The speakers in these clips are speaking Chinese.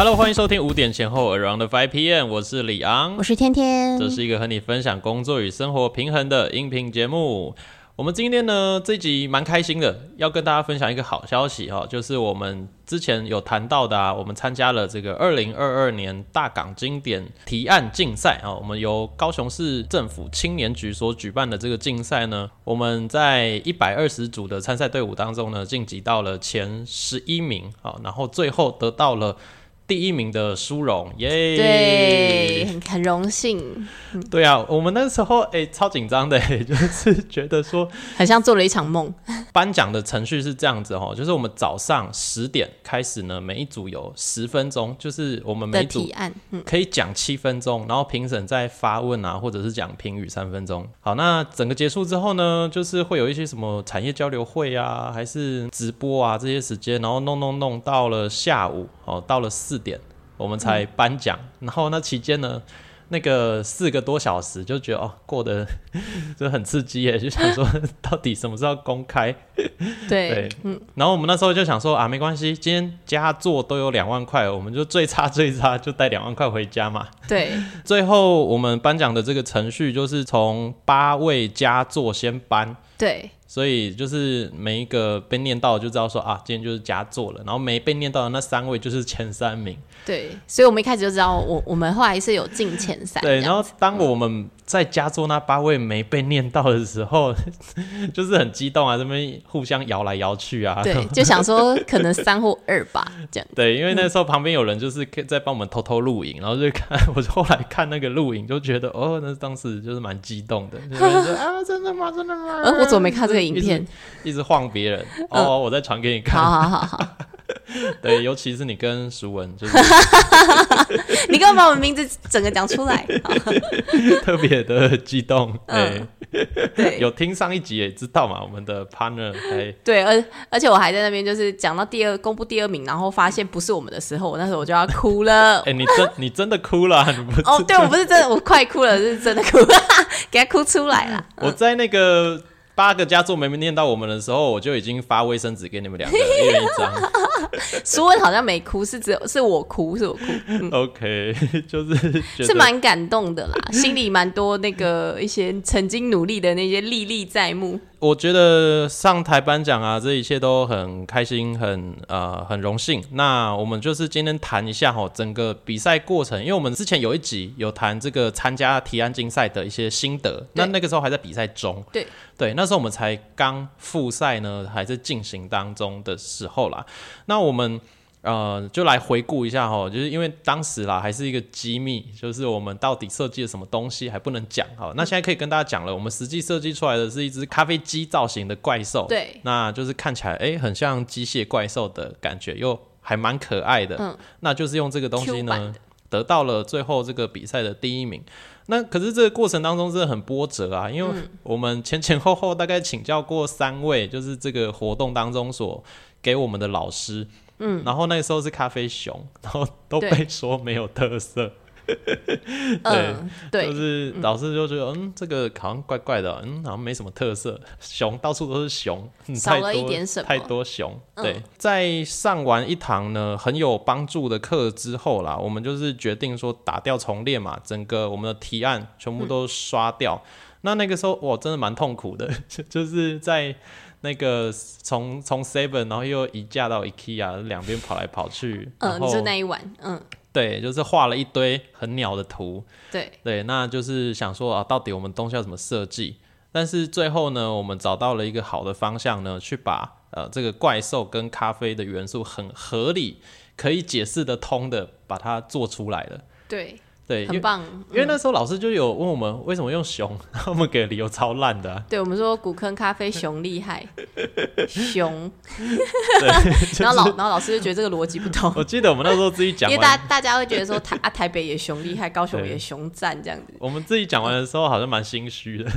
Hello，欢迎收听五点前后 Around Five PM，我是李昂，我是天天，这是一个和你分享工作与生活平衡的音频节目。我们今天呢这集蛮开心的，要跟大家分享一个好消息哈，就是我们之前有谈到的啊，我们参加了这个二零二二年大港经典提案竞赛啊，我们由高雄市政府青年局所举办的这个竞赛呢，我们在一百二十组的参赛队伍当中呢，晋级到了前十一名啊，然后最后得到了。第一名的殊荣，耶！对，很很荣幸。对啊，我们那时候哎，超紧张的，就是觉得说，很像做了一场梦。颁奖的程序是这样子哦，就是我们早上十点开始呢，每一组有十分钟，就是我们每组可以讲七分钟，然后评审再发问啊，或者是讲评语三分钟。好，那整个结束之后呢，就是会有一些什么产业交流会啊，还是直播啊这些时间，然后弄弄弄到了下午哦，到了四。点我们才颁奖，然后那期间呢，那个四个多小时就觉得哦，过得 就很刺激耶，就想说 到底什么时候公开？对，嗯，然后我们那时候就想说啊，没关系，今天加座都有两万块，我们就最差最差就带两万块回家嘛。对，最后我们颁奖的这个程序就是从八位佳座先颁。对。所以就是每一个被念到就知道说啊，今天就是佳作了。然后没被念到的那三位就是前三名。对，所以我们一开始就知道，我我们后来是有进前三。对，然后当我们。在加州那八位没被念到的时候，就是很激动啊，这边互相摇来摇去啊。对，就想说可能三或二吧，这样。对，因为那时候旁边有人就是在帮我们偷偷录影，然后就看，我就后来看那个录影，就觉得哦，那当时就是蛮激动的。啊，真的吗？真的吗？呃，我怎么没看这个影片？一直晃别人。哦，我再传给你看。好好好好。对，尤其是你跟熟文，就是 你刚刚把我名字整个讲出来，特别的激动。对，对，有听上一集也知道嘛，我们的 partner。对，而而且我还在那边，就是讲到第二公布第二名，然后发现不是我们的时候，我那时候我就要哭了。哎，你真你真的哭了？哦，对我不是真的，我快哭了，是真的哭了，给他哭出来了。我在那个。八个佳作没念到我们的时候，我就已经发卫生纸给你们两个，一人一张。舒文好像没哭，是只有是我哭，是我哭。OK，就是是蛮感动的啦，心里蛮多那个一些曾经努力的那些历历在目。我觉得上台颁奖啊，这一切都很开心，很呃很荣幸。那我们就是今天谈一下哈，整个比赛过程，因为我们之前有一集有谈这个参加提案竞赛的一些心得，那那个时候还在比赛中，对对，那时候我们才刚复赛呢，还在进行当中的时候啦。那我们。呃，就来回顾一下哈，就是因为当时啦还是一个机密，就是我们到底设计了什么东西还不能讲哈。那现在可以跟大家讲了，我们实际设计出来的是一只咖啡机造型的怪兽，对，那就是看起来哎很像机械怪兽的感觉，又还蛮可爱的。嗯，那就是用这个东西呢，得到了最后这个比赛的第一名。那可是这个过程当中真的很波折啊，因为我们前前后后大概请教过三位，就是这个活动当中所给我们的老师。嗯，然后那个时候是咖啡熊，然后都被说没有特色。对对，就是老师就觉得，嗯，这个好像怪怪的，嗯，好像没什么特色。熊到处都是熊，少了一点什么？太多熊。对，在上完一堂呢很有帮助的课之后啦，我们就是决定说打掉重练嘛，整个我们的提案全部都刷掉。那那个时候我真的蛮痛苦的，就是在。那个从从 Seven，然后又移驾到 IKEA，两边跑来跑去。嗯，就那一晚，嗯，对，就是画了一堆很鸟的图。对对，那就是想说啊，到底我们东西要怎么设计？但是最后呢，我们找到了一个好的方向呢，去把呃这个怪兽跟咖啡的元素很合理、可以解释得通的把它做出来了。对。对，很棒。因为那时候老师就有问我们为什么用熊，我们给的理由超烂的。对，我们说古坑咖啡熊厉害，熊。对，然后老然后老师就觉得这个逻辑不通。我记得我们那时候自己 讲，因为大大家会觉得说台啊台北也熊厉害，高雄也熊赞这样子。我们自己讲完的时候好像蛮心虚的。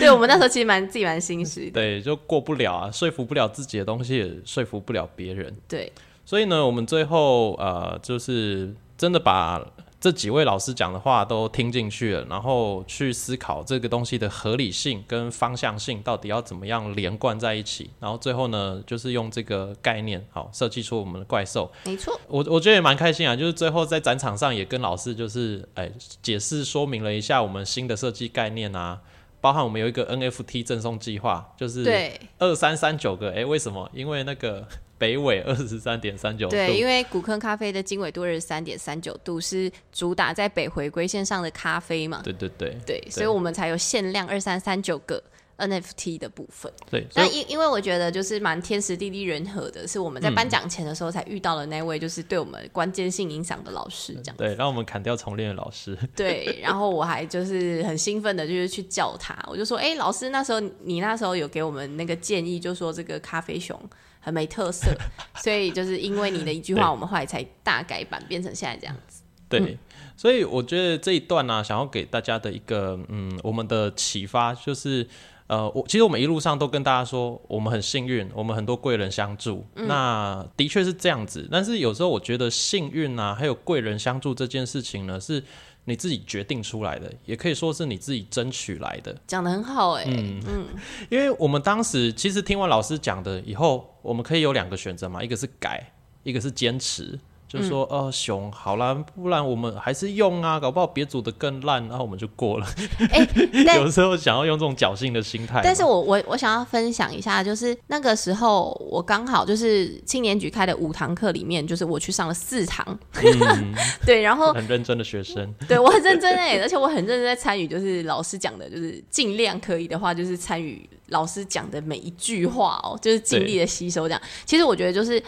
对，我们那时候其实蛮自己蛮心虚。对，就过不了啊，说服不了自己的东西，也说服不了别人。对，所以呢，我们最后呃，就是真的把。这几位老师讲的话都听进去了，然后去思考这个东西的合理性跟方向性到底要怎么样连贯在一起，然后最后呢，就是用这个概念好设计出我们的怪兽。没错，我我觉得也蛮开心啊，就是最后在展场上也跟老师就是哎解释说明了一下我们新的设计概念啊，包含我们有一个 NFT 赠送计划，就是对。二三三九个，哎，为什么？因为那个 北纬二十三点三九度，对，因为古坑咖啡的经纬度二十三点三九度是主打在北回归线上的咖啡嘛，对对对对，所以我们才有限量二三三九个 NFT 的部分。对，所以那因因为我觉得就是蛮天时地利人和的，是我们在颁奖前的时候才遇到了那位就是对我们关键性影响的老师，这样对，让我们砍掉重练的老师，对。然后我还就是很兴奋的，就是去叫他，我就说，哎、老师，那时候你那时候有给我们那个建议，就说这个咖啡熊很没特色，所以就是因为你的一句话，我们后来才大改版变成现在这样子。对，所以我觉得这一段呢、想要给大家的一个嗯，我们的启发就是。呃，我其实我们一路上都跟大家说，我们很幸运，我们很多贵人相助。那的确是这样子，但是有时候我觉得幸运啊，还有贵人相助这件事情呢，是你自己决定出来的，也可以说是你自己争取来的。讲的很好哎嗯、因为我们当时其实听完老师讲的以后，我们可以有两个选择嘛，一个是改，一个是坚持。就是说，呃，熊好啦，不然我们还是用啊，搞不好别组的更烂，然后我们就过了。有时候想要用这种侥幸的心态，但是我我我想要分享一下，就是那个时候我刚好就是青年局开的五堂课里面，就是我去上了四堂，对，然后很认真的学生，对我很认真哎，而且我很认真在参与，就是老师讲的，就是尽量可以的话，就是参与老师讲的每一句话哦，就是尽力的吸收这样。其实我觉得就是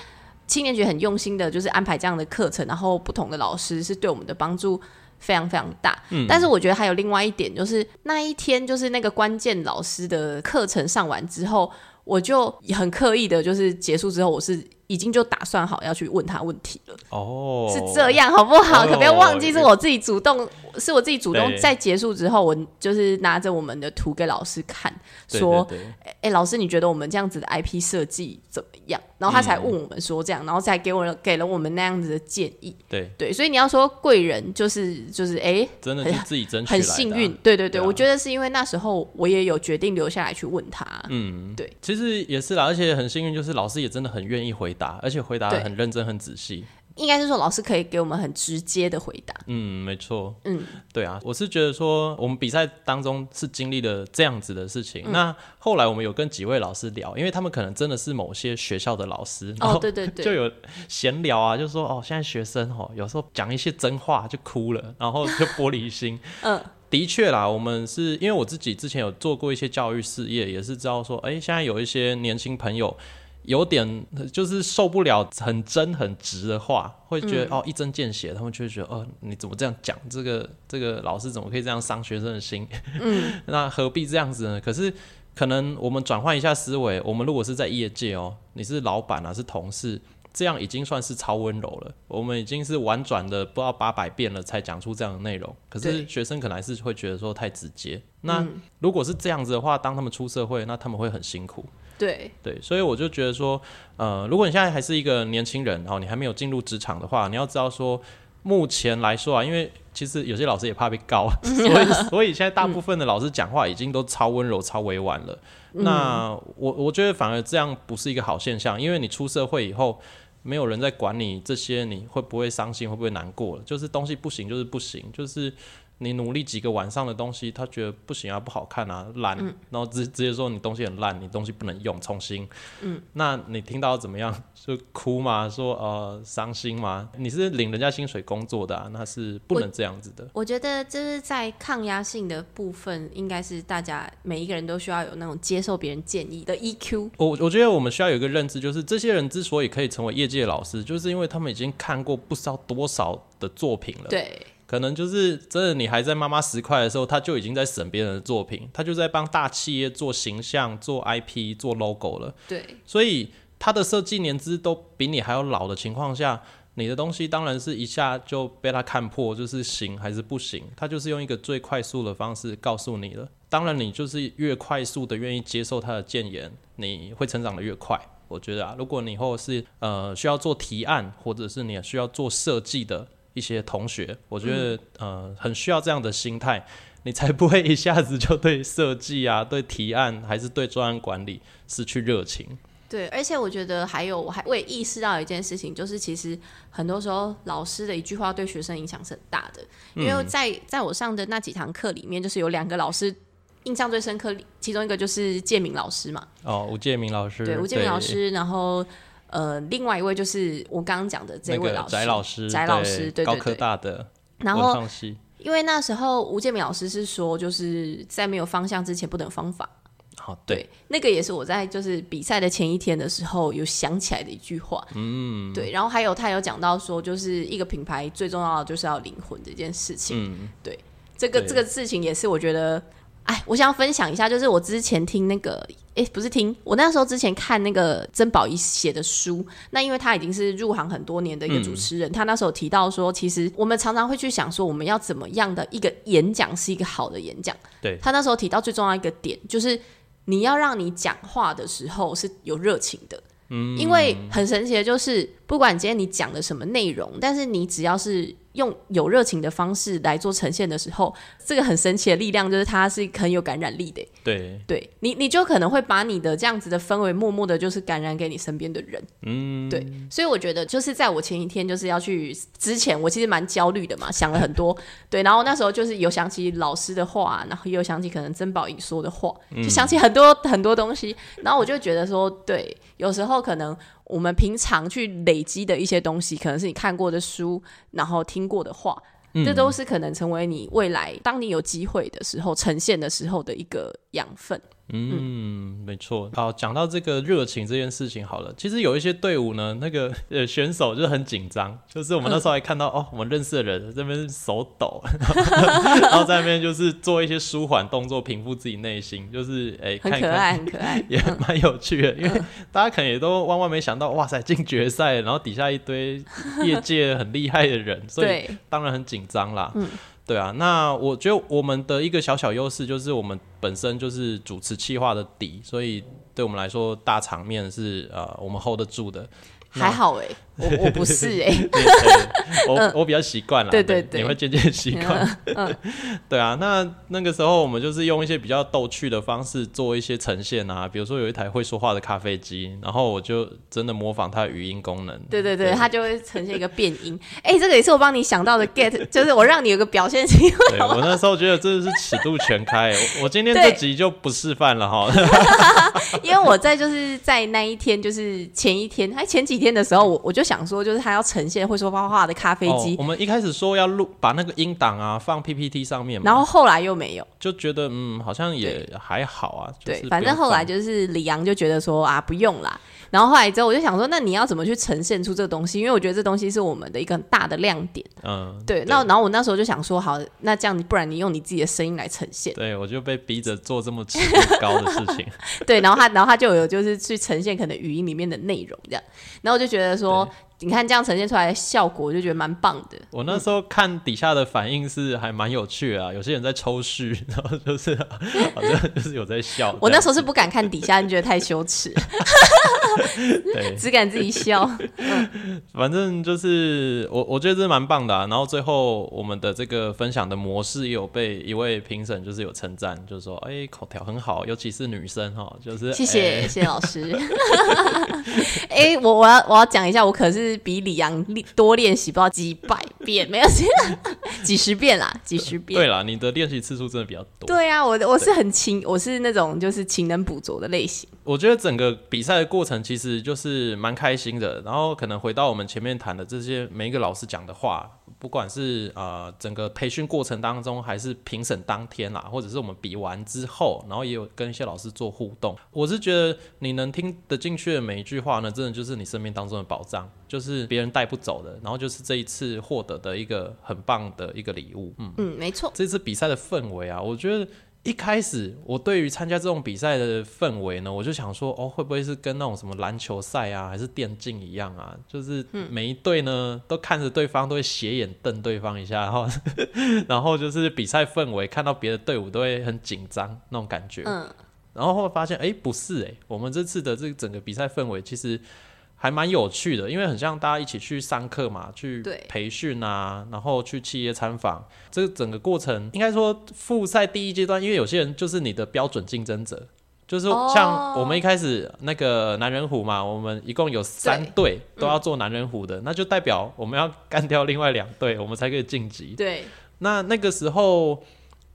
青年局很用心的，就是安排这样的课程，然后不同的老师是对我们的帮助。非常非常大，但是我觉得还有另外一点，就是那一天就是那个关键老师的课程上完之后，我就很刻意的，就是结束之后，我是已经就打算好要去问他问题了。哦，是这样好不好？哦可不要忘记是我自己主动，是我自己主动在结束之后，我就是拿着我们的图给老师看，说哎、诶老师，你觉得我们这样子的 IP 设计怎么样？然后他才问我们说这样，然后才给我给了我们那样子的建议。对，对，所以你要说贵人就是就是哎、真的是自己争取很幸运，对对对，我觉得是因为那时候我也有决定留下来去问他。嗯，对，其实也是啦，而且很幸运，就是老师也真的很愿意回答，而且回答的很认真、很仔细。应该是说老师可以给我们很直接的回答。嗯，没错。嗯，对啊，我是觉得说，我们比赛当中是经历了这样子的事嗯情。那后来我们有跟几位老师聊，因为他们可能真的是某些学校的老师，然哦，后对对对，就有闲聊啊，就说哦，现在学生哦，有时候讲一些真话就哭了，然后就玻璃心。嗯，的确啦，我们是因为我自己之前有做过一些教育事业，也是知道说，哎、现在有一些年轻朋友有点就是受不了很真很直的话，会觉得、哦一针见血，他们就会觉得哦你怎么这样讲？这个这个老师怎么可以这样伤学生的心？嗯，那何必这样子呢？可是。可能我们转换一下思维，我们如果是在业界哦，你是老板啊，是同事，这样已经算是超温柔了。我们已经是婉转的不知道八百遍了，才讲出这样的内容。可是学生可能还是会觉得说太直接。那如果是这样子的话，当他们出社会，那他们会很辛苦。对，对，所以我就觉得说，呃，如果你现在还是一个年轻人，然后你还没有进入职场的话，你要知道说，目前来说啊，因为其实有些老师也怕被告，所以所以现在大部分的老师讲话已经都超温柔、超委婉了。那我我觉得反而这样不是一个好现象，因为你出社会以后。没有人在管你这些，你会不会伤心，会不会难过了？就是东西不行，就是不行，就是你努力几个晚上的东西，他觉得不行啊，不好看啊，烂，然后直直接说你东西很烂，你东西不能用，重新。嗯，那你听到怎么样？就哭吗？说呃伤心吗？你是领人家薪水工作的啊，那是不能这样子的。我觉得就是在抗压性的部分，应该是大家每一个人都需要有那种接受别人建议的 E EQ。我我觉得我们需要有一个认知，就是这些人之所以可以成为业界老师，就是因为他们已经看过不知道多少的作品了。对，可能就是真的，你还在妈妈十块的时候，他就已经在审别人的作品，他就在帮大企业做形象、做 IP、做 logo 了。对，所以他的设计年资都比你还要老的情况下，你的东西当然是一下就被他看破，就是行还是不行。他就是用一个最快速的方式告诉你了。当然，你就是越快速的愿意接受他的谏言，你会成长的越快。我觉得啊，如果你以后是呃需要做提案，或者是你需要做设计的，一些同学，我觉得、呃很需要这样的心态，你才不会一下子就对设计啊、对提案还是对专案管理失去热情。对，而且我觉得还有，我还我也意识到一件事情，就是其实很多时候老师的一句话对学生影响是很大的。因为在在我上的那几堂课里面，就是有两个老师印象最深刻，其中一个就是建明老师嘛，哦，吴建明老师，对，吴建明老师，然后呃，另外一位就是我刚刚讲的这位老师，翟老师，翟老师，对高科对对。大的然后因为那时候吴建明老师是说，就是在没有方向之前不等方法。好，对，那个也是我在就是比赛的前一天的时候有想起来的一句话。嗯，对。然后还有他有讲到说，就是一个品牌最重要的就是要灵魂这件事情。嗯，这个这个事情也是我觉得，哎，我想要分享一下，就是我之前听那个，哎，不是听，我那时候之前看那个曾宝仪写的书，那因为他已经是入行很多年的一个主持人，他那时候提到说，其实我们常常会去想说，我们要怎么样的一个演讲是一个好的演讲。对他那时候提到最重要一个点，就是你要让你讲话的时候是有热情的。嗯，因为很神奇的就是，不管今天你讲的什么内容，但是你只要是用有热情的方式来做呈现的时候，这个很神奇的力量就是它是很有感染力的。对，对你，你就可能会把你的这样子的氛围默默的，就是感染给你身边的人。嗯，对，所以我觉得就是在我前一天就是要去之前，我其实蛮焦虑的嘛，想了很多。对，然后那时候就是有想起老师的话，然后也有想起可能曾宝仪说的话，就想起很多很多东西。然后我就觉得说，对，有时候可能我们平常去累积的一些东西，可能是你看过的书，然后听过的话。这都是可能成为你未来，当你有机会的时候呈现的时候的一个养分。嗯，没错。好，讲到这个热情这件事情，好了，其实有一些队伍呢，那个 呃选手就是很紧张，就是我们那时候还看到、哦，我们认识的人这边手抖，然后在那边就是做一些舒缓动作，平复自己内心，就是哎、看一看很可爱，很可爱。也蛮有趣的，因为大家可能也都万万没想到，哇塞，进决赛，然后底下一堆业界很厉害的人，所以，当然很紧张啦。嗯，对啊。那我觉得我们的一个小小优势就是我们本身就是主持企划的底，所以对我们来说大场面是呃我们 hold 得住的。还好哎、我我不是 哎、我我比较习惯了，对对对你会渐渐习惯。嗯 对啊，那那个时候我们就是用一些比较逗趣的方式做一些呈现啊，比如说有一台会说话的咖啡机，然后我就真的模仿它的语音功能。对对对，它就会呈现一个变音。哎、这个也是我帮你想到的 get，就是我让你有个表现机会。对我那时候觉得真的是尺度全开，我我今天这集就不示范了哈。因为我在就是在那一天，就是前一天，还前几天的时候，我我就想说，就是他要呈现会说画画的咖啡机，哦，我们一开始说要录把那个音档啊放 PPT 上面嘛，然后后来又没有。就觉得嗯好像也还好啊。就是对，反正后来就是李阳就觉得说啊不用啦，然后后来之后我就想说，那你要怎么去呈现出这个东西？因为我觉得这东西是我们的一个很大的亮点。嗯对，那然后我那时候就想说，好，那这样不然你用你自己的声音来呈现。对我就被逼着做这么尺度高的事情。对，然后他，然后他就有就是去呈现可能语音里面的内容这样，然后我就觉得说，你看这样呈现出来的效果，我就觉得蛮棒的。我那时候看底下的反应是还蛮有趣的啊，有些人在抽搐，然后就是好像就是有在笑。我那时候候是不敢看底下，你觉得太羞耻，对，只敢自己笑。反正就是我我觉得这蛮棒的啊。然后最后我们的这个分享的模式也有被一位评审就是有称赞，就是说哎口条很好，尤其是女生哈，就是谢谢谢老师。哎、我我要我要讲一下，我可是比李阳练多练习不知道几百遍，没有几十遍啦，几十遍。对啦，你的练习次数真的比较多。对啊，我我是很勤，我是那种就是勤能补拙的类型。我觉得整个比赛的过程其实就是蛮开心的，然后可能回到我们前面谈的这些每一个老师讲的话，不管是呃整个培训过程当中，还是评审当天啦，或者是我们比完之后，然后也有跟一些老师做互动。我是觉得你能听得进去的每一句话呢，真的就是你生命当中的宝藏，就是别人带不走的，然后就是这一次获得的一个很棒的一个礼物。嗯。嗯，没错。这次比赛的氛围啊，我觉得一开始我对于参加这种比赛的氛围呢，我就想说，哦，会不会是跟那种什么篮球赛啊，还是电竞一样啊？就是每一队呢都看着对方都会斜眼瞪对方一下，然后 然后就是比赛氛围，看到别的队伍都会很紧张那种感觉。嗯，然后后来发现，哎，不是哎，我们这次的这个整个比赛氛围其实。还蛮有趣的，因为很像大家一起去上课嘛，去培训啊，然后去企业参访，这个整个过程应该说复赛第一阶段，因为有些人就是你的标准竞争者。就是哦。像我们一开始那个男人虎嘛，我们一共有三队都要做男人虎的，那就代表我们要干掉另外两队，我们才可以晋级。对。那那个时候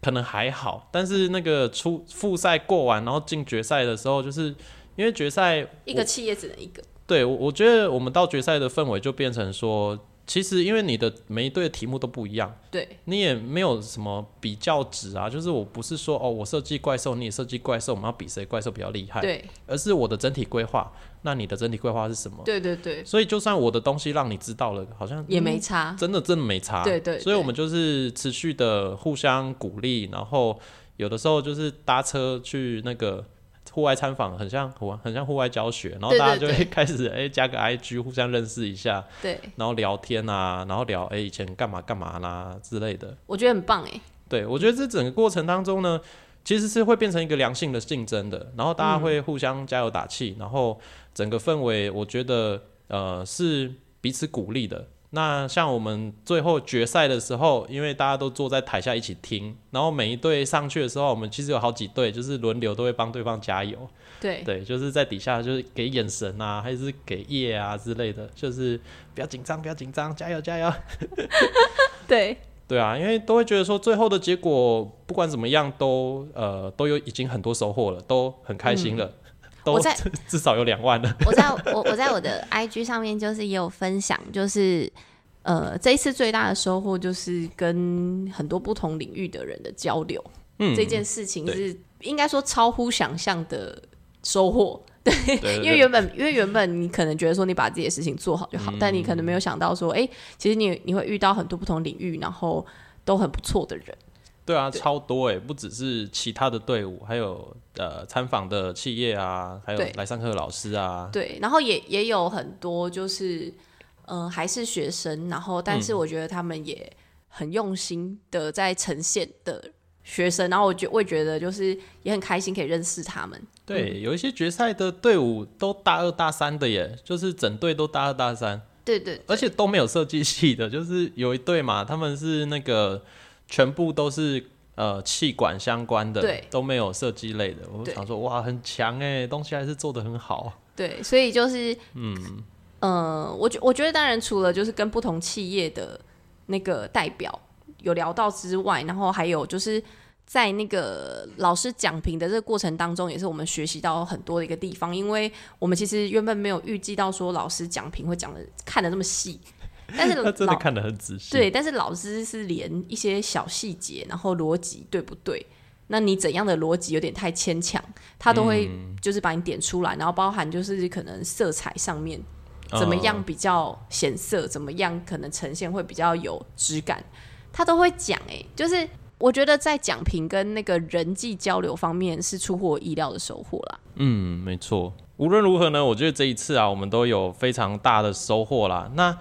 可能还好，但是那个初复赛过完，然后进决赛的时候，就是因为决赛一个企业只能一个，对我我觉得我们到决赛的氛围就变成说，其实因为你的每一队的题目都不一样，对你也没有什么比较值啊，就是我不是说哦我设计怪兽，你也设计怪兽，我们要比谁怪兽比较厉害，对而是我的整体规划，那你的整体规划是什么？对对对，所以就算我的东西让你知道了，好像也没嗯差。真的真的没差，对对对所以我们就是持续的互相鼓励，然后有的时候就是搭车去那个户外参访，很像户很像户外教学，然后大家就会开始哎、加个 IG 互相认识一下，对，然后聊天啊，然后聊哎、以前干嘛干嘛啦之类的。我觉得很棒哎。对我觉得这整个过程当中呢，其实是会变成一个良性的竞争的，然后大家会互相加油打气，然后整个氛围我觉得呃是彼此鼓励的。那像我们最后决赛的时候，因为大家都坐在台下一起听，然后每一队上去的时候，我们其实有好几队就是轮流都会帮对方加油，对。对，就是在底下就是给眼神啊，还是给叶啊之类的，就是不要紧张，不要紧张，加油加油。对。对啊，因为都会觉得说最后的结果不管怎么样都呃都有已经很多收获了，都很开心了，都我在至 至少有两万了。我在我我在我的 IG 上面就是也有分享，就是呃这一次最大的收获就是跟很多不同领域的人的交流，嗯，这件事情是应该说超乎想象的收获。对对对因为原本因为原本你可能觉得说你把自己的事情做好就好，但你可能没有想到说，哎、其实你你会遇到很多不同领域，然后都很不错的人。对啊，对。超多哎，不只是其他的队伍，还有呃参访的企业啊，还有来上课的老师啊，对，然后也也有很多就是，嗯、还是学生，然后但是我觉得他们也很用心的在呈现的学生，然后我觉我也觉得就是也很开心可以认识他们。对，有一些决赛的队伍都大二大三的耶，就是整队都大二大三，对对。而且都没有设计系的，就是有一队嘛，他们是那个全部都是呃气管相关的，对都没有设计类的。我想说，哇，很强哎，东西还是做的很好。对，所以就是嗯呃，我觉我觉得当然除了就是跟不同企业的那个代表有聊到之外，然后还有就是。在那个老师讲评的这个过程当中，也是我们学习到很多的一个地方，因为我们其实原本没有预计到说老师讲评会讲的看的那么细，但是他真的看得很仔细。对，但是老师是连一些小细节，然后逻辑对不对？那你怎样的逻辑有点太牵强，他都会嗯就是把你点出来，然后包含就是可能色彩上面怎么样嗯比较显色，怎么样可能呈现会比较有质感，他都会讲。哎，就是我觉得在讲评跟那个人际交流方面是出乎我意料的收获啦。嗯，没错。无论如何呢，我觉得这一次啊，我们都有非常大的收获啦。那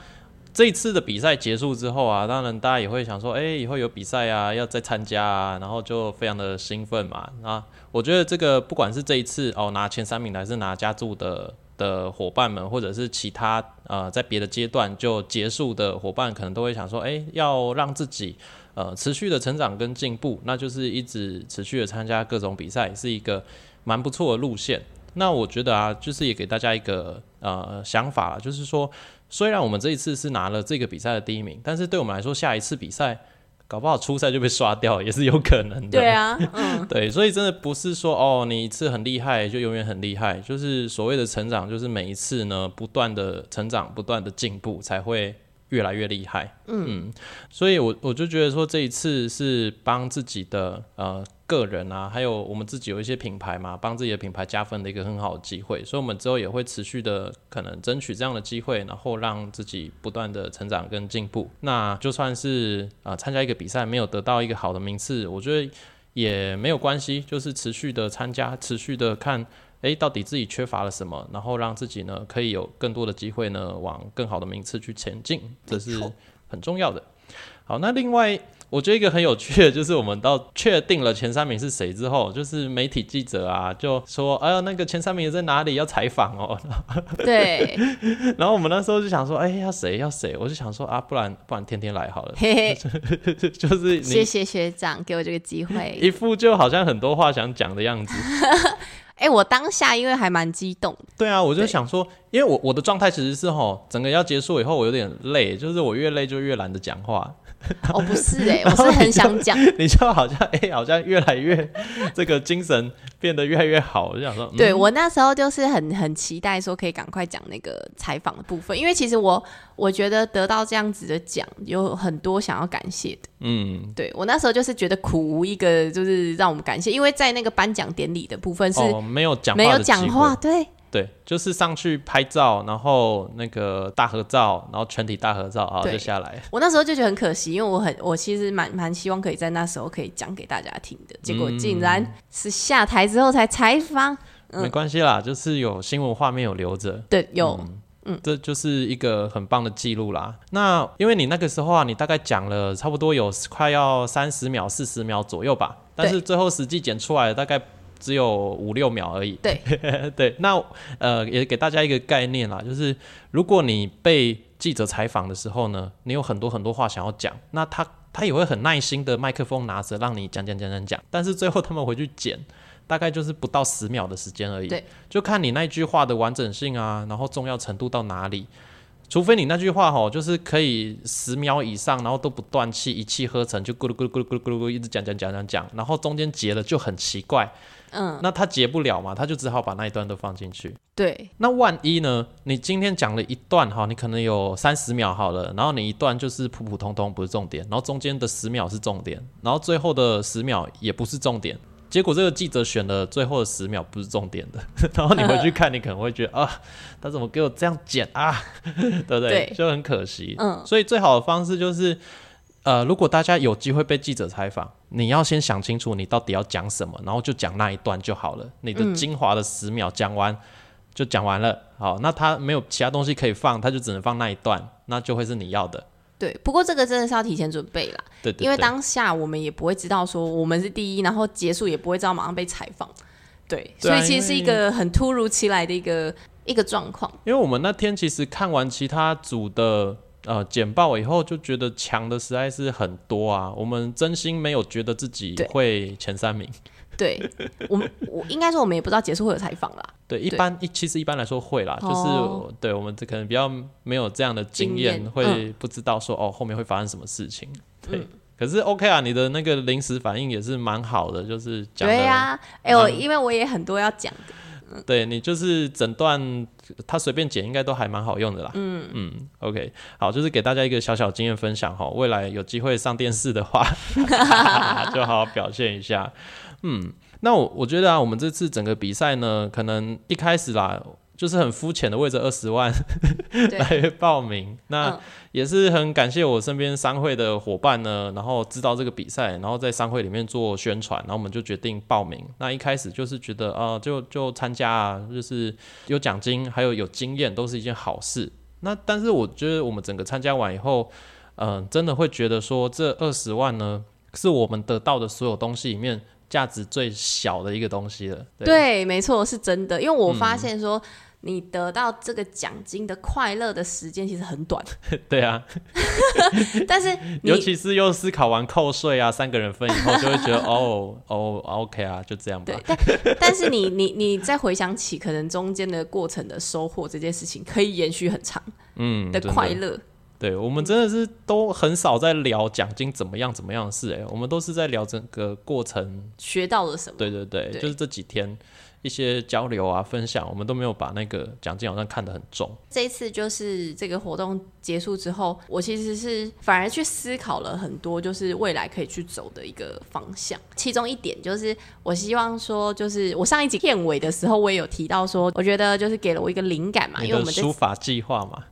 这一次的比赛结束之后啊，当然大家也会想说，哎、以后有比赛啊，要再参加啊，然后就非常的兴奋嘛。那我觉得这个不管是这一次哦拿前三名，还是拿加注的的伙伴们，或者是其他呃在别的阶段就结束的伙伴，可能都会想说，哎、要让自己呃持续的成长跟进步，那就是一直持续的参加各种比赛，是一个蛮不错的路线。那我觉得啊，就是也给大家一个呃想法，就是说，虽然我们这一次是拿了这个比赛的第一名，但是对我们来说，下一次比赛搞不好初赛就被刷掉，也是有可能的。对啊，嗯，对，所以真的不是说哦，你一次很厉害就永远很厉害，就是所谓的成长，就是每一次呢不断的成长，不断的进步，才会越来越厉害。嗯所以我我就觉得说这一次是帮自己的呃个人啊，还有我们自己有一些品牌嘛，帮自己的品牌加分的一个很好的机会，所以我们之后也会持续的可能争取这样的机会，然后让自己不断的成长跟进步。那就算是啊、呃参加一个比赛没有得到一个好的名次，我觉得也没有关系，就是持续的参加，持续的看，诶，到底自己缺乏了什么，然后让自己呢可以有更多的机会呢往更好的名次去前进，这是很重要的。好，那另外我觉得一个很有趣的，就是我们到确定了前三名是谁之后，就是媒体记者啊就说：“哎呀，那个前三名在哪里？要采访哦。对，” 然后我们那时候就想说：“哎，要谁？要谁？”我就想说啊，不然不然天天来好了，嘿嘿，就是你谢谢学长给我这个机会。一副就好像很多话想讲的样子。哎、我当下因为还蛮激动，对啊，我就想说，因为我我的状态其实是吼，整个要结束以后，我有点累，就是我越累就越懒得讲话。哦，不是哎、我是很想讲，你就好像哎、好像越来越这个精神变得越来越好，我就想说，嗯、对我那时候就是很很期待说可以赶快讲那个采访的部分，因为其实我我觉得得到这样子的奖有很多想要感谢的。嗯，对我那时候就是觉得苦无一个就是让我们感谢，因为在那个颁奖典礼的部分是哦，没有讲没有讲话，对对，就是上去拍照，然后那个大合照，然后全体大合照，啊，对就下来。我那时候就觉得很可惜，因为我很我其实蛮蛮希望可以在那时候可以讲给大家听的，结果竟然是下台之后才采访。嗯没关系啦，就是有新闻画面有留着，对，有、嗯这就是一个很棒的记录啦。那因为你那个时候啊，你大概讲了差不多有快要三十秒、四十秒左右吧，但是最后实际剪出来大概只有五六秒而已。对 对，那呃也给大家一个概念啦，就是如果你被记者采访的时候呢，你有很多很多话想要讲，那他他也会很耐心的麦克风拿着让你讲讲讲讲讲，但是最后他们回去剪。大概就是不到十秒的时间而已，对，就看你那句话的完整性啊，然后重要程度到哪里。除非你那句话吼，就是可以十秒以上，然后都不断气，一气呵成，就咕噜咕噜咕噜咕噜咕噜咕噜一直讲讲讲讲讲，然后中间截了就很奇怪，嗯，那他截不了嘛，他就只好把那一段都放进去。对那万一呢？你今天讲了一段哈，你可能有三十秒好了，然后你一段就是普普通通不是重点，然后中间的十秒是重点，然后最后的十秒也不是重点。结果这个记者选了最后的十秒不是重点的，然后你回去看，你可能会觉得啊，他怎么给我这样剪啊，对不对？对 就很可惜。嗯所以最好的方式就是，呃，如果大家有机会被记者采访，你要先想清楚你到底要讲什么，然后就讲那一段就好了。你的精华的十秒讲完、就讲完了，好，那他没有其他东西可以放，他就只能放那一段，那就会是你要的。对，不过这个真的是要提前准备啦，对对对，因为当下我们也不会知道说我们是第一，然后结束也不会知道马上被采访，对，对啊所以其实是一个很突如其来的一个一个状况。因为我们那天其实看完其他组的呃简报以后，就觉得强的实在是很多啊，我们真心没有觉得自己会前三名。对我们，我应该说我们也不知道结束会有采访啦。对，一般一其实一般来说会啦，就是哦对我们这可能比较没有这样的经经验，验会不知道说哦后面会发生什么事情。对，嗯可是 OK 啊，你的那个临时反应也是蛮好的，就是讲对呀、哎、我蛮因为我也很多要讲的。对你就是整段他随便剪应该都还蛮好用的啦。嗯嗯，OK，好，就是给大家一个小小经验分享哈，未来有机会上电视的话，就好好表现一下。嗯，那我我觉得啊，我们这次整个比赛呢，可能一开始啦。就是很肤浅的为这二十万，来报名，那嗯也是很感谢我身边商会的伙伴呢，然后知道这个比赛，然后在商会里面做宣传，然后我们就决定报名。那一开始就是觉得啊、呃就就参加啊，就是有奖金，还有有经验，都是一件好事。那但是我觉得我们整个参加完以后，嗯、真的会觉得说这二十万呢，是我们得到的所有东西里面价值最小的一个东西了。对对，没错，是真的。因为我发嗯现说，你得到这个奖金的快乐的时间其实很短，对啊，但是 尤其是又思考完扣税啊，三个人分以后，就会觉得哦哦 OK 啊，就这样吧对。，但但是你你你再回想起可能中间的过程的收获这件事情，可以延续很长嗯，的快乐。对我们真的是都很少在聊奖金怎么样怎么样的事，哎，我们都是在聊整个过程。学到了什么？对对对，对就是这几天一些交流啊、分享，我们都没有把那个奖金好像看得很重。这一次就是这个活动结束之后，我其实是反而去思考了很多，就是未来可以去走的一个方向。其中一点就是，我希望说，就是我上一集片尾的时候，我也有提到说，我觉得就是给了我一个灵感嘛，因为我们的书法计划嘛，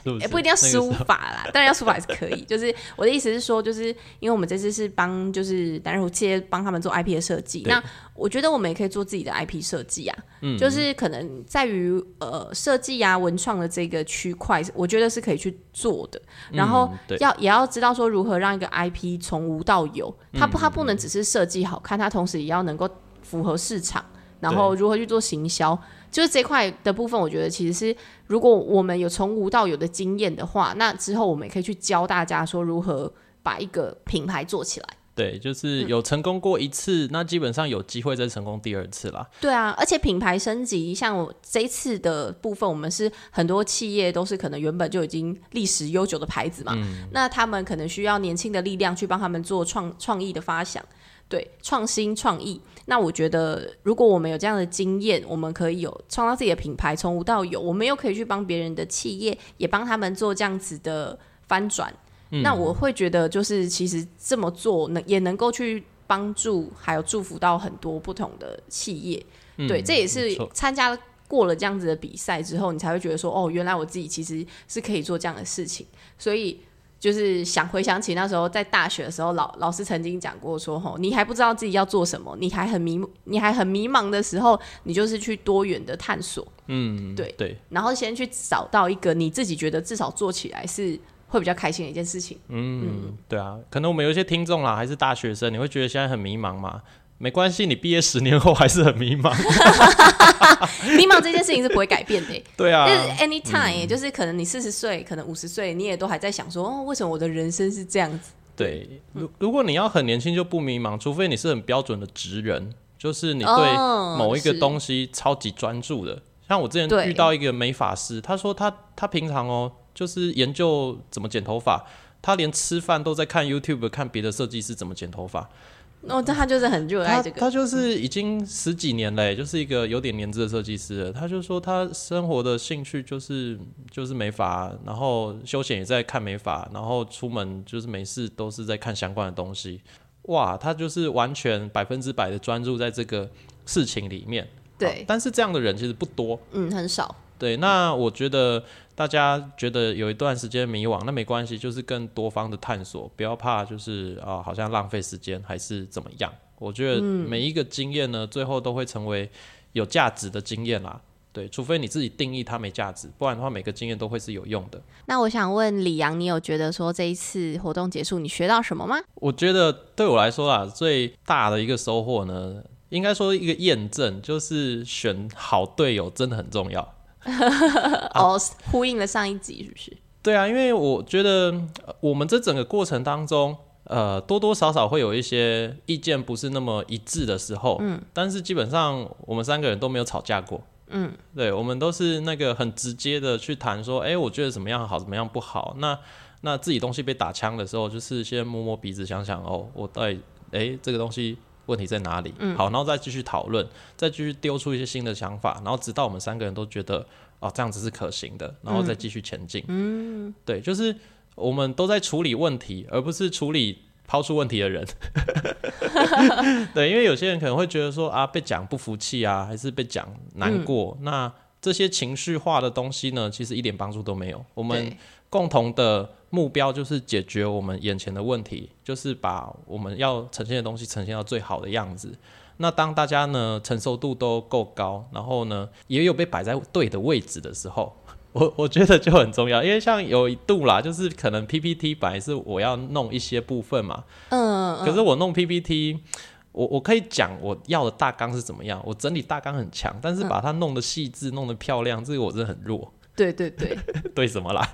是不是？也不一定要书法啦，当然要书法也是可以。就是我的意思是说，就是因为我们这次是帮就是单人湖企业帮他们做 IP 的设计，那我觉得我们也可以做自己的 IP 设计啊。嗯就是可能在于呃设计啊文创的这个区块，我觉得是可以去做的。然后要也要知道说如何让一个 IP 从无到有，它嗯不它不能只是设计好看，它同时也要能够符合市场，然后如何去做行销。就是这块的部分，我觉得其实是，如果我们有从无到有的经验的话，那之后我们也可以去教大家说如何把一个品牌做起来。对，就是有成功过一次，那基本上有机会再成功第二次啦。对啊，而且品牌升级，像我这一次的部分，我们是很多企业都是可能原本就已经历史悠久的牌子嘛，那他们可能需要年轻的力量去帮他们做创创意的发想，对，创新创意。那我觉得，如果我们有这样的经验，我们可以有创造自己的品牌，从无到有，我们又可以去帮别人的企业，也帮他们做这样子的翻转。那我会觉得，就是其实这么做能也能够去帮助，还有祝福到很多不同的企业。对，这也是参加过了这样子的比赛之后，你才会觉得说，哦，原来我自己其实是可以做这样的事情。所以就是想回想起那时候在大学的时候，老老师曾经讲过说，吼，你还不知道自己要做什么，你还很迷，你还很迷茫的时候，你就是去多元的探索，嗯，对对，然后先去找到一个你自己觉得至少做起来是会比较开心的一件事情。嗯，对啊，可能我们有一些听众啦，还是大学生，你会觉得现在很迷茫嘛？没关系，你毕业十年后还是很迷茫。迷茫这件事情是不会改变的、对啊就，是 anytime，、就是可能你四十岁，可能五十岁，你也都还在想说，哦，为什么我的人生是这样子？对，如如果你要很年轻就不迷茫，除非你是很标准的职人，就是你对哦某一个东西超级专注的。像我之前遇到一个美发师，他说他他平常哦，就是研究怎么剪头发，他连吃饭都在看 YouTube 看别的设计师怎么剪头发。哦，但他就是很热爱这个，他就是已经十几年嘞，就是一个有点年资的设计师了。他就说他生活的兴趣就是就是美发，然后休闲也在看美发，然后出门就是没事都是在看相关的东西。哇，他就是完全百分之百的专注在这个事情里面。对但是这样的人其实不多。嗯，很少。对，那我觉得大家觉得有一段时间迷惘，那没关系，就是更多方的探索，不要怕，就是啊、好像浪费时间还是怎么样。我觉得每一个经验呢，最后都会成为有价值的经验啦。对，除非你自己定义它没价值，不然的话，每个经验都会是有用的。那我想问李阳，你有觉得说这一次活动结束，你学到什么吗？我觉得对我来说啦，最大的一个收获呢，应该说一个验证，就是选好队友真的很重要。哦，呼应了上一集，是不是？对啊，因为我觉得呃我们这整个过程当中，呃，多多少少会有一些意见不是那么一致的时候，嗯，但是基本上我们三个人都没有吵架过，嗯，对，我们都是那个很直接的去谈说，哎，我觉得怎么样好，怎么样不好，那那自己东西被打枪的时候，就是先摸摸鼻子想想，哦，我到底，哎，这个东西。问题在哪里？嗯，好，然后再继续讨论，再继续丢出一些新的想法，然后直到我们三个人都觉得哦这样子是可行的，然后再继续前进。嗯，对，就是我们都在处理问题，而不是处理抛出问题的人。对，因为有些人可能会觉得说啊，被讲不服气啊，还是被讲难过，那这些情绪化的东西呢，其实一点帮助都没有。我们对共同的目标就是解决我们眼前的问题，就是把我们要呈现的东西呈现到最好的样子。那当大家呢承受度都够高，然后呢也有被摆在对的位置的时候，我我觉得就很重要。因为像有一度啦，就是可能 PPT 本来是我要弄一些部分嘛，嗯，可是我弄 PPT。我我可以讲我要的大纲是怎么样，我整理大纲很强，但是把它弄得细致、弄得漂亮，这个我真的很弱。对对对，对什么啦？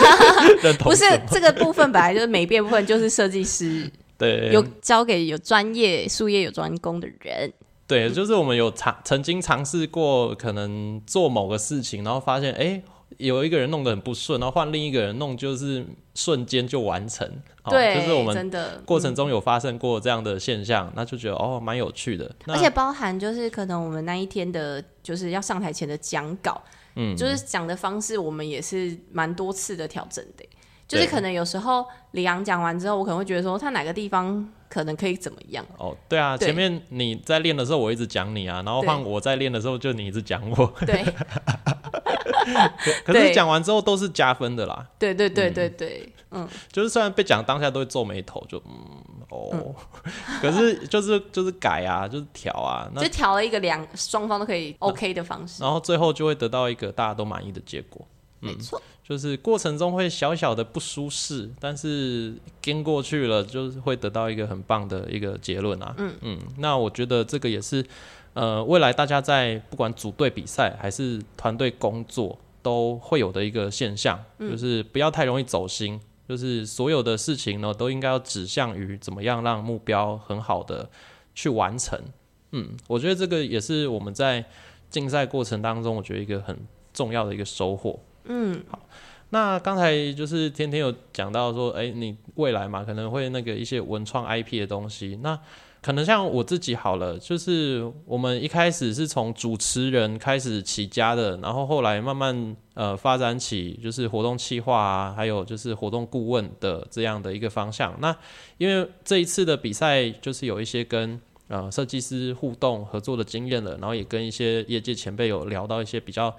不是这个部分本来就是美编部分，就是设计师 对有交给有专业术业有专攻的人。对，就是我们有尝曾经尝试过，可能做某个事情，然后发现哎、诶有一个人弄得很不顺，然后换另一个人弄，就是瞬间就完成。哦、对，就是我们真的过程中有发生过这样的现象，那就觉得哦蛮有趣的。而且包含就是可能我们那一天的，就是要上台前的讲稿，嗯，就是讲的方式，我们也是蛮多次的调整的。就是可能有时候李阳讲完之后，我可能会觉得说他哪个地方可能可以怎么样。哦，对啊，对。前面你在练的时候我一直讲你啊，然后换我在练的时候就你一直讲我。对，可是讲完之后都是加分的啦。对对对对对，嗯，就是虽然被讲当下都会皱眉头，就嗯哦，可是就是就是改啊，就是调啊，那就调了一个两双方都可以 OK 的方式，然后最后就会得到一个大家都满意的结果。没错。就是过程中会小小的不舒适，但是跟过去了，就是会得到一个很棒的一个结论啊。嗯嗯，那我觉得这个也是，呃，未来大家在不管组队比赛还是团队工作都会有的一个现象，就是不要太容易走心，就是所有的事情呢都应该要指向于怎么样让目标很好的去完成。嗯，我觉得这个也是我们在竞赛过程当中，我觉得一个很重要的一个收获。嗯，好。那刚才就是天天有讲到说，哎，你未来嘛可能会那个一些文创 IP 的东西。那可能像我自己好了，就是我们一开始是从主持人开始起家的，然后后来慢慢呃发展起就是活动企划啊，还有就是活动顾问的这样的一个方向。那因为这一次的比赛就是有一些跟呃设计师互动合作的经验了，然后也跟一些业界前辈有聊到一些比较。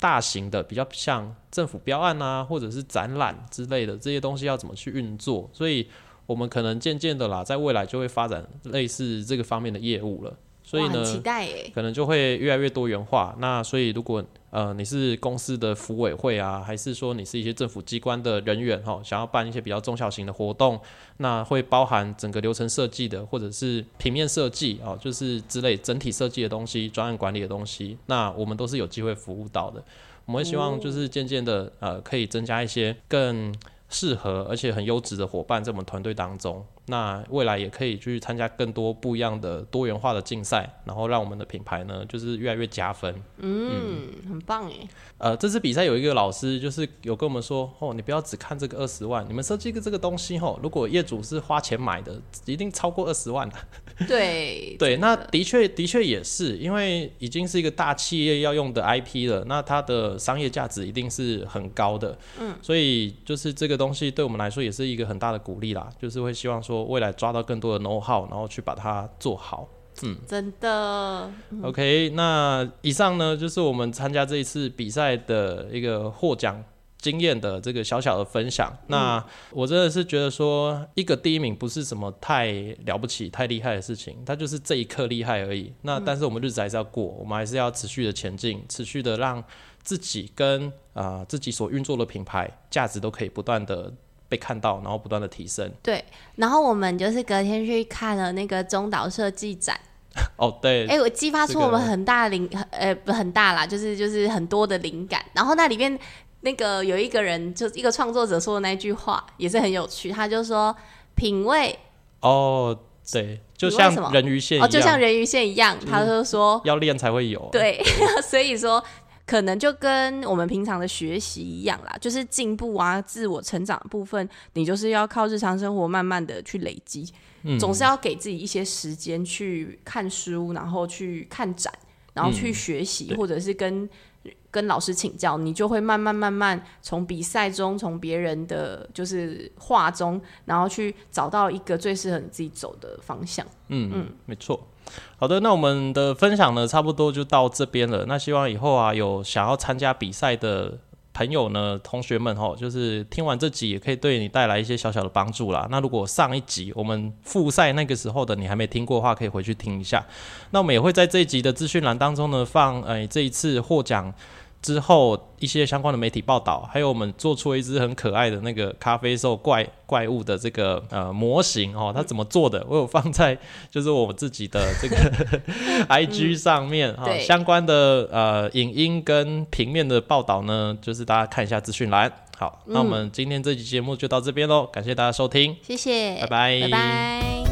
大型的比较像政府标案啊，或者是展览之类的这些东西要怎么去运作？所以我们可能渐渐的啦，在未来就会发展类似这个方面的业务了。所以呢，期待可能就会越来越多元化。那所以如果呃你是公司的服委会啊，还是说你是一些政府机关的人员哈，想要办一些比较中小型的活动，那会包含整个流程设计的，或者是平面设计哦，就是之类整体设计的东西、专案管理的东西，那我们都是有机会服务到的。我们会希望就是渐渐的呃，可以增加一些更。适合而且很优质的伙伴在我们团队当中，那未来也可以去参加更多不一样的多元化的竞赛，然后让我们的品牌呢就是越来越加分。嗯，很棒哎。呃，这次比赛有一个老师就是有跟我们说，哦，你不要只看这个二十万，你们设计个这个东西吼，如果业主是花钱买的，一定超过二十万的。对 对，那的确的确也是，因为已经是一个大企业要用的 IP 了，那它的商业价值一定是很高的。嗯，所以就是这个东西对我们来说也是一个很大的鼓励啦，就是会希望说未来抓到更多的 know how，然后去把它做好。嗯，真的。OK，那以上呢就是我们参加这一次比赛的一个获奖。经验的这个小小的分享，那我真的是觉得说，一个第一名不是什么太了不起、太厉害的事情，它就是这一刻厉害而已。那但是我们日子还是要过，我们还是要持续的前进，持续的让自己跟啊自己所运作的品牌价值都可以不断的被看到，然后不断的提升。对，然后我们就是隔天去看了那个中岛设计展。哦，对，哎，我激发出我们很大灵，呃，不很大啦，就是就是很多的灵感。然后那里面。那个有一个人，就一个创作者说的那句话也是很有趣，他就说品味哦，对，就像人鱼线哦，就像人鱼线一样，他就说要练才会有，对，所以说可能就跟我们平常的学习一样啦，就是进步啊，自我成长部分，你就是要靠日常生活慢慢的去累积，总是要给自己一些时间去看书，然后去看展，然后去学习，或者是跟。跟老师请教，你就会慢慢慢慢从比赛中，从别人的就是画中，然后去找到一个最适合你自己走的方向。嗯嗯，没错。好的，那我们的分享呢，差不多就到这边了。那希望以后啊，有想要参加比赛的。朋友呢，同学们哈，就是听完这集也可以对你带来一些小小的帮助啦。那如果上一集我们复赛那个时候的你还没听过的话，可以回去听一下。那我们也会在这一集的资讯栏当中呢放，哎，这一次获奖。之后一些相关的媒体报道，还有我们做出一只很可爱的那个咖啡兽怪怪物的这个呃模型哦，它怎么做的？我有放在就是我自己的这个 I G 上面哈，相关的呃影音跟平面的报道呢，就是大家看一下资讯栏。好，那我们今天这期节目就到这边喽，感谢大家收听，谢谢，拜拜，拜拜。